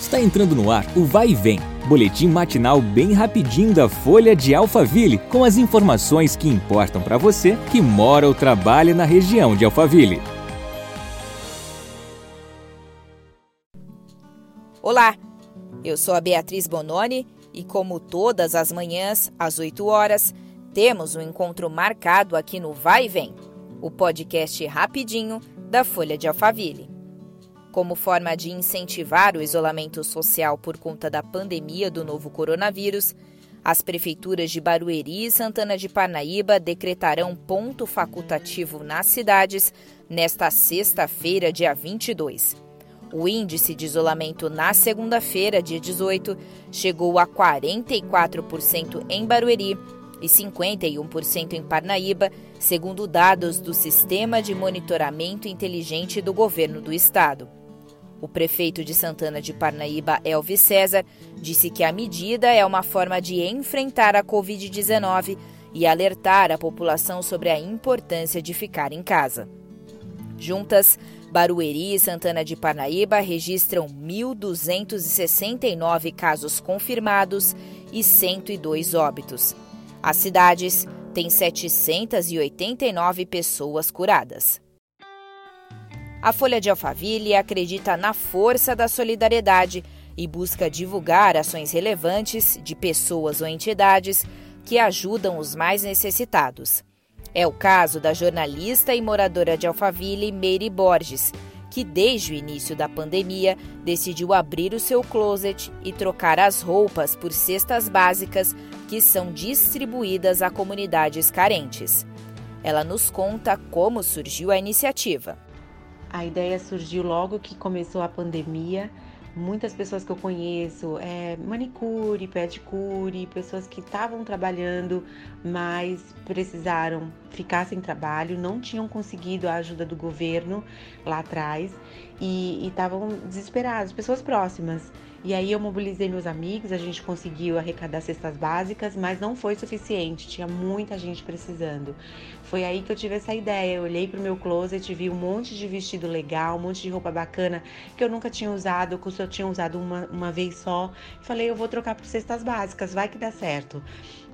Está entrando no ar o Vai e Vem, boletim matinal bem rapidinho da Folha de Alphaville, com as informações que importam para você que mora ou trabalha na região de Alphaville. Olá, eu sou a Beatriz Bononi e, como todas as manhãs, às 8 horas, temos um encontro marcado aqui no Vai e Vem, o podcast rapidinho da Folha de Alphaville. Como forma de incentivar o isolamento social por conta da pandemia do novo coronavírus, as prefeituras de Barueri e Santana de Parnaíba decretarão ponto facultativo nas cidades nesta sexta-feira, dia 22. O índice de isolamento na segunda-feira, dia 18, chegou a 44% em Barueri e 51% em Parnaíba, segundo dados do Sistema de Monitoramento Inteligente do Governo do Estado. O prefeito de Santana de Parnaíba, Elvis César, disse que a medida é uma forma de enfrentar a Covid-19 e alertar a população sobre a importância de ficar em casa. Juntas, Barueri e Santana de Parnaíba registram 1.269 casos confirmados e 102 óbitos. As cidades têm 789 pessoas curadas. A Folha de Alphaville acredita na força da solidariedade e busca divulgar ações relevantes de pessoas ou entidades que ajudam os mais necessitados. É o caso da jornalista e moradora de Alphaville, Meire Borges, que desde o início da pandemia decidiu abrir o seu closet e trocar as roupas por cestas básicas que são distribuídas a comunidades carentes. Ela nos conta como surgiu a iniciativa. A ideia surgiu logo que começou a pandemia. Muitas pessoas que eu conheço, é, manicure, pedicure, pessoas que estavam trabalhando, mas precisaram ficar sem trabalho, não tinham conseguido a ajuda do governo lá atrás e estavam desesperados, pessoas próximas. E aí eu mobilizei meus amigos, a gente conseguiu arrecadar cestas básicas, mas não foi suficiente, tinha muita gente precisando. Foi aí que eu tive essa ideia. Eu olhei pro meu closet, vi um monte de vestido legal, um monte de roupa bacana que eu nunca tinha usado, que eu só tinha usado uma, uma vez só. Falei, eu vou trocar por cestas básicas, vai que dá certo.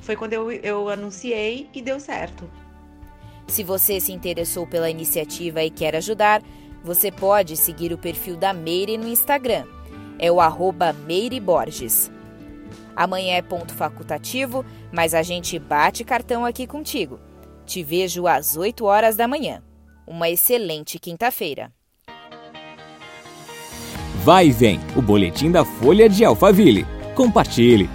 Foi quando eu, eu anunciei e deu certo. Se você se interessou pela iniciativa e quer ajudar, você pode seguir o perfil da Meire no Instagram é o arroba Meire Borges. Amanhã é ponto facultativo, mas a gente bate cartão aqui contigo. Te vejo às 8 horas da manhã. Uma excelente quinta-feira. Vai e vem, o boletim da Folha de Alphaville. Compartilhe.